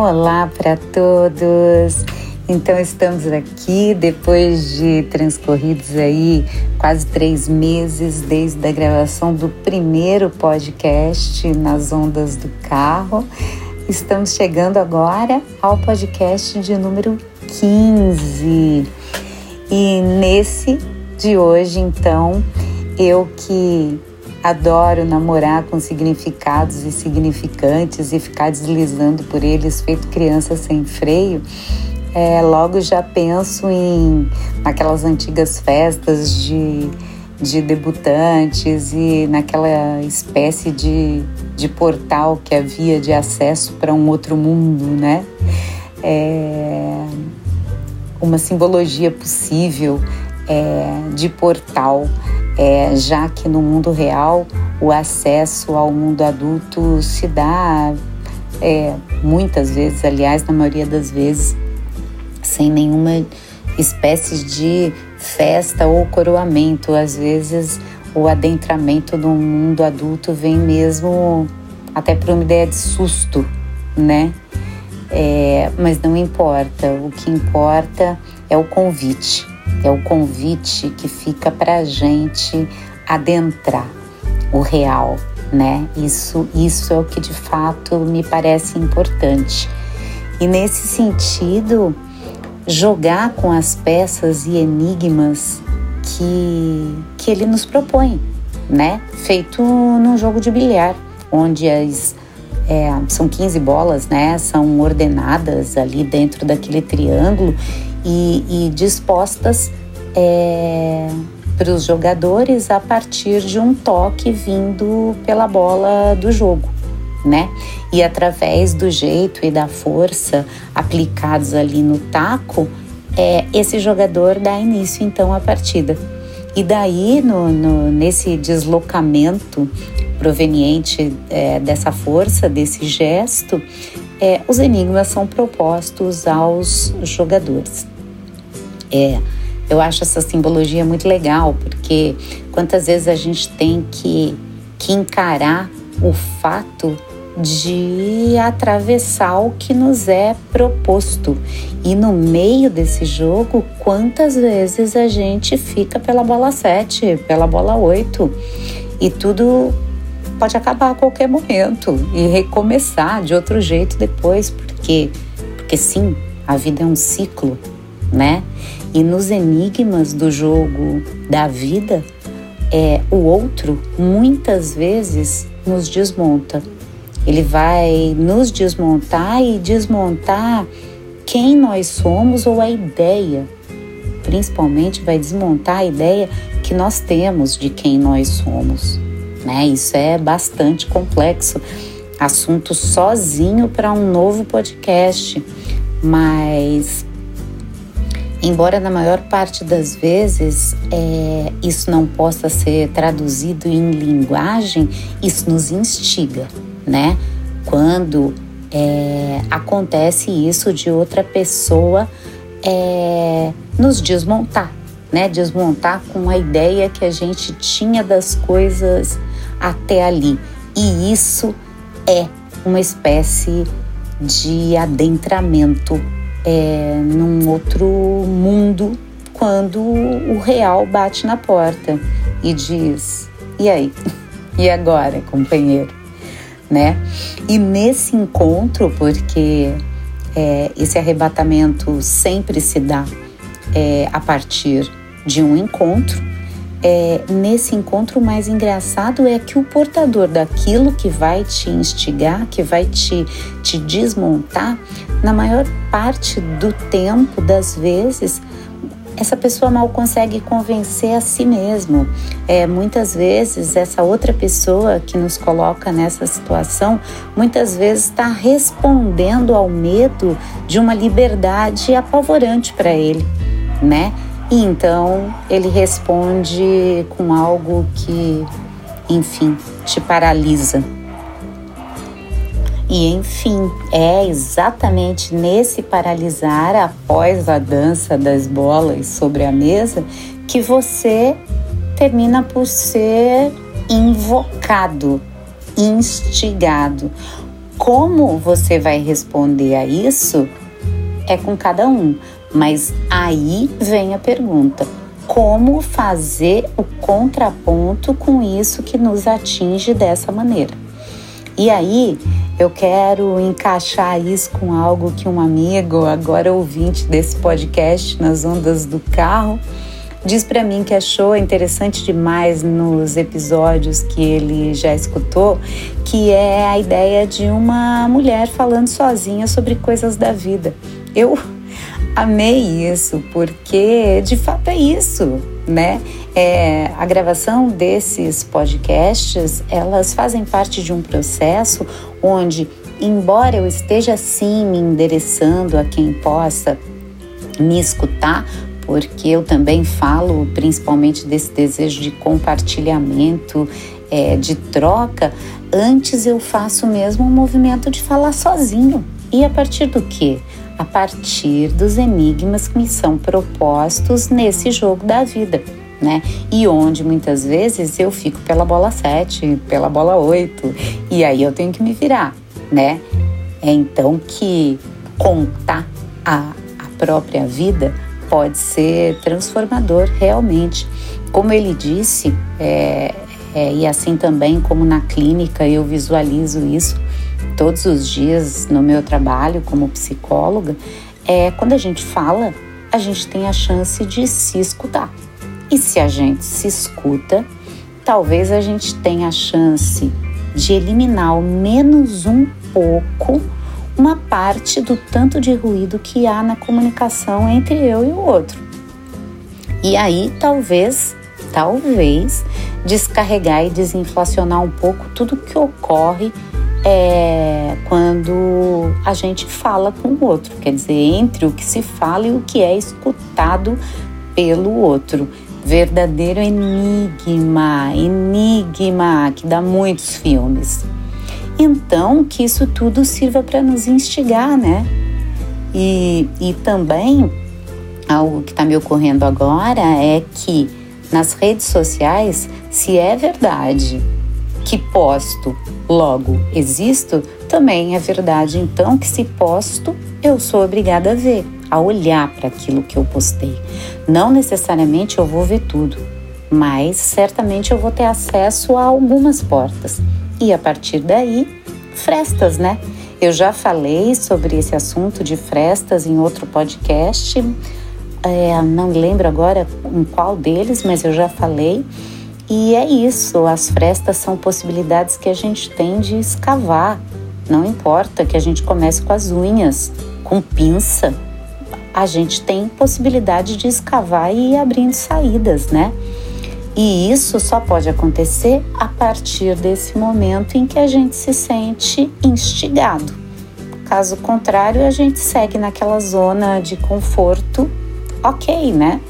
Olá para todos! Então estamos aqui depois de transcorridos aí quase três meses desde a gravação do primeiro podcast nas ondas do carro. Estamos chegando agora ao podcast de número 15. E nesse de hoje, então, eu que Adoro namorar com significados e significantes e ficar deslizando por eles, feito criança sem freio. É, logo já penso em aquelas antigas festas de, de debutantes e naquela espécie de, de portal que havia de acesso para um outro mundo, né? É, uma simbologia possível é, de portal é, já que no mundo real o acesso ao mundo adulto se dá é, muitas vezes, aliás, na maioria das vezes, sem nenhuma espécie de festa ou coroamento. Às vezes, o adentramento no mundo adulto vem mesmo até por uma ideia de susto, né? É, mas não importa, o que importa é o convite é o convite que fica para a gente adentrar o real, né? Isso, isso é o que de fato me parece importante. E nesse sentido, jogar com as peças e enigmas que, que ele nos propõe, né? Feito num jogo de bilhar, onde as é, são 15 bolas, né? São ordenadas ali dentro daquele triângulo e, e dispostas é, para os jogadores a partir de um toque vindo pela bola do jogo, né? E através do jeito e da força aplicados ali no taco, é, esse jogador dá início então à partida. E daí, no, no nesse deslocamento proveniente é, dessa força, desse gesto, é, os enigmas são propostos aos jogadores. É, eu acho essa simbologia muito legal, porque quantas vezes a gente tem que, que encarar o fato de atravessar o que nos é proposto. E no meio desse jogo, quantas vezes a gente fica pela bola 7, pela bola 8 e tudo pode acabar a qualquer momento e recomeçar de outro jeito depois, porque porque sim, a vida é um ciclo, né? E nos enigmas do jogo da vida, é, o outro muitas vezes nos desmonta. Ele vai nos desmontar e desmontar quem nós somos ou a ideia. Principalmente vai desmontar a ideia que nós temos de quem nós somos. Né? Isso é bastante complexo. Assunto sozinho para um novo podcast. Mas Embora na maior parte das vezes é, isso não possa ser traduzido em linguagem, isso nos instiga, né? Quando é, acontece isso de outra pessoa é, nos desmontar, né? Desmontar com a ideia que a gente tinha das coisas até ali. E isso é uma espécie de adentramento é, num outro mundo quando o real bate na porta e diz: e aí? E agora, companheiro? Né? E nesse encontro, porque é, esse arrebatamento sempre se dá é, a partir de um encontro, é, nesse encontro, o mais engraçado é que o portador daquilo que vai te instigar, que vai te, te desmontar, na maior parte do tempo, das vezes, essa pessoa mal consegue convencer a si mesmo. É, muitas vezes, essa outra pessoa que nos coloca nessa situação, muitas vezes está respondendo ao medo de uma liberdade apavorante para ele, né? E então ele responde com algo que, enfim, te paralisa. E enfim, é exatamente nesse paralisar após a dança das bolas sobre a mesa que você termina por ser invocado, instigado. Como você vai responder a isso é com cada um, mas aí vem a pergunta: como fazer o contraponto com isso que nos atinge dessa maneira? E aí eu quero encaixar isso com algo que um amigo, agora ouvinte desse podcast nas ondas do carro, diz para mim que achou interessante demais nos episódios que ele já escutou, que é a ideia de uma mulher falando sozinha sobre coisas da vida. Eu amei isso, porque de fato é isso, né? É, a gravação desses podcasts, elas fazem parte de um processo onde, embora eu esteja sim me endereçando a quem possa me escutar, porque eu também falo principalmente desse desejo de compartilhamento, é, de troca, antes eu faço mesmo um movimento de falar sozinho. E a partir do quê? A partir dos enigmas que me são propostos nesse jogo da vida. Né? E onde muitas vezes eu fico pela bola 7, pela bola 8, e aí eu tenho que me virar, né? É então que contar a, a própria vida pode ser transformador realmente. Como ele disse, é, é, e assim também como na clínica eu visualizo isso todos os dias no meu trabalho como psicóloga, é quando a gente fala, a gente tem a chance de se escutar. E se a gente se escuta, talvez a gente tenha a chance de eliminar ao menos um pouco uma parte do tanto de ruído que há na comunicação entre eu e o outro. E aí, talvez, talvez, descarregar e desinflacionar um pouco tudo que ocorre é, quando a gente fala com o outro, quer dizer, entre o que se fala e o que é escutado pelo outro. Verdadeiro enigma, enigma que dá muitos filmes. Então, que isso tudo sirva para nos instigar, né? E, e também, algo que está me ocorrendo agora é que nas redes sociais, se é verdade que posto, logo existo, também é verdade então que se posto, eu sou obrigada a ver, a olhar para aquilo que eu postei. Não necessariamente eu vou ver tudo, mas certamente eu vou ter acesso a algumas portas e a partir daí, frestas, né? Eu já falei sobre esse assunto de frestas em outro podcast, é, não lembro agora em qual deles, mas eu já falei. E é isso, as frestas são possibilidades que a gente tem de escavar. Não importa que a gente comece com as unhas, com pinça, a gente tem possibilidade de escavar e ir abrindo saídas, né? E isso só pode acontecer a partir desse momento em que a gente se sente instigado. Caso contrário, a gente segue naquela zona de conforto, ok, né?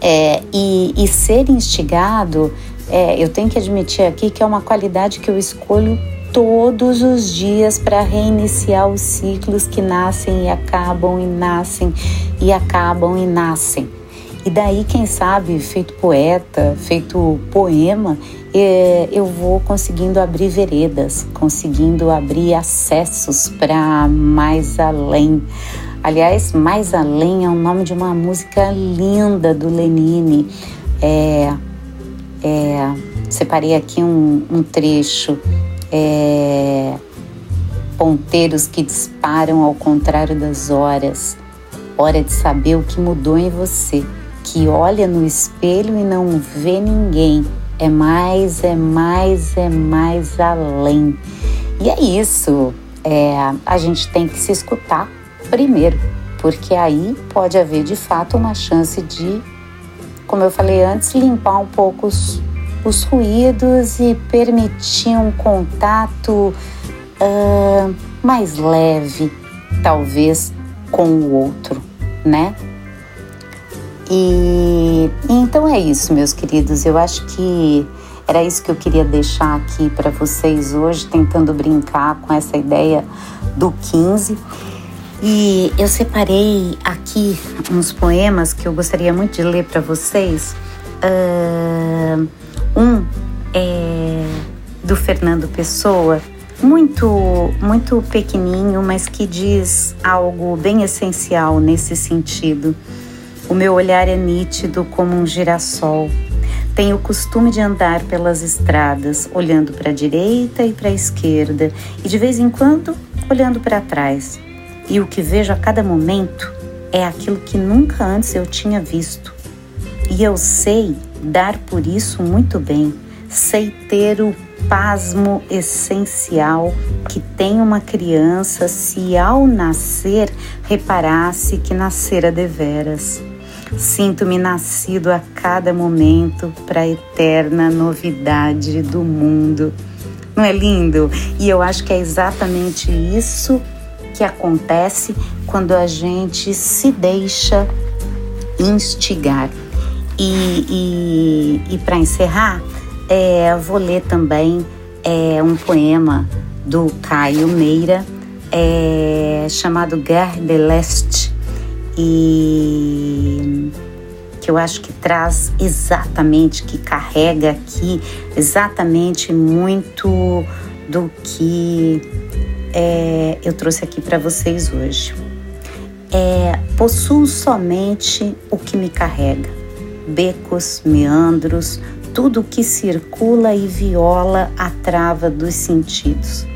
É, e, e, ser instigado, é, eu tenho que admitir aqui que é uma qualidade que eu escolho todos os dias para reiniciar os ciclos que nascem e acabam e nascem e acabam e nascem. E daí, quem sabe, feito poeta, feito poema, é, eu vou conseguindo abrir veredas, conseguindo abrir acessos para mais além. Aliás, Mais Além é o nome de uma música linda do Lenine. É, é, separei aqui um, um trecho. É, ponteiros que disparam ao contrário das horas. Hora de saber o que mudou em você que olha no espelho e não vê ninguém. É mais, é mais, é mais além. E é isso. É, a gente tem que se escutar primeiro, porque aí pode haver de fato uma chance de, como eu falei antes, limpar um pouco os, os ruídos e permitir um contato uh, mais leve, talvez, com o outro, né? E, então é isso, meus queridos. Eu acho que era isso que eu queria deixar aqui para vocês hoje, tentando brincar com essa ideia do 15. E eu separei aqui uns poemas que eu gostaria muito de ler para vocês. Uh, um é do Fernando Pessoa, muito, muito pequenininho, mas que diz algo bem essencial nesse sentido. O meu olhar é nítido como um girassol. Tenho o costume de andar pelas estradas, olhando para a direita e para a esquerda, e de vez em quando olhando para trás. E o que vejo a cada momento é aquilo que nunca antes eu tinha visto. E eu sei dar por isso muito bem, sei ter o pasmo essencial que tem uma criança se ao nascer reparasse que nascera deveras. Sinto-me nascido a cada momento para a eterna novidade do mundo. Não é lindo? E eu acho que é exatamente isso que acontece quando a gente se deixa instigar. E, e, e para encerrar, é, vou ler também é, um poema do Caio Meira é, chamado Guerre de l'Est e que eu acho que traz exatamente, que carrega aqui exatamente muito do que é, eu trouxe aqui para vocês hoje. É, possuo somente o que me carrega, becos, meandros, tudo que circula e viola a trava dos sentidos.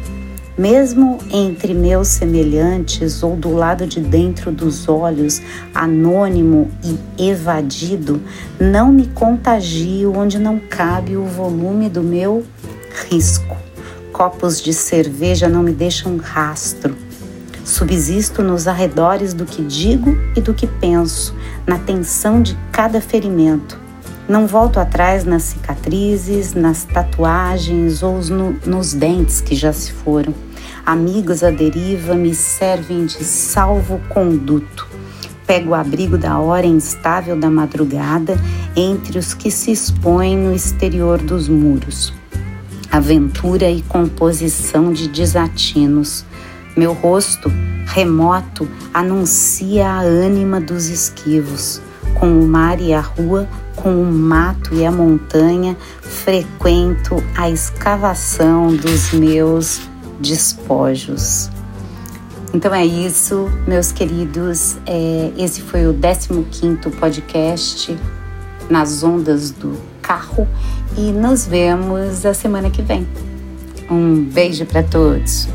Mesmo entre meus semelhantes ou do lado de dentro dos olhos, anônimo e evadido, não me contagio onde não cabe o volume do meu risco. Copos de cerveja não me deixam rastro. Subsisto nos arredores do que digo e do que penso, na tensão de cada ferimento não volto atrás nas cicatrizes, nas tatuagens ou no, nos dentes que já se foram. Amigos à deriva me servem de salvo-conduto. Pego o abrigo da hora instável da madrugada entre os que se expõem no exterior dos muros. Aventura e composição de desatinos. Meu rosto, remoto, anuncia a ânima dos esquivos. Com o mar e a rua, com o mato e a montanha, frequento a escavação dos meus despojos. Então é isso, meus queridos. É, esse foi o 15 podcast nas ondas do carro e nos vemos a semana que vem. Um beijo para todos.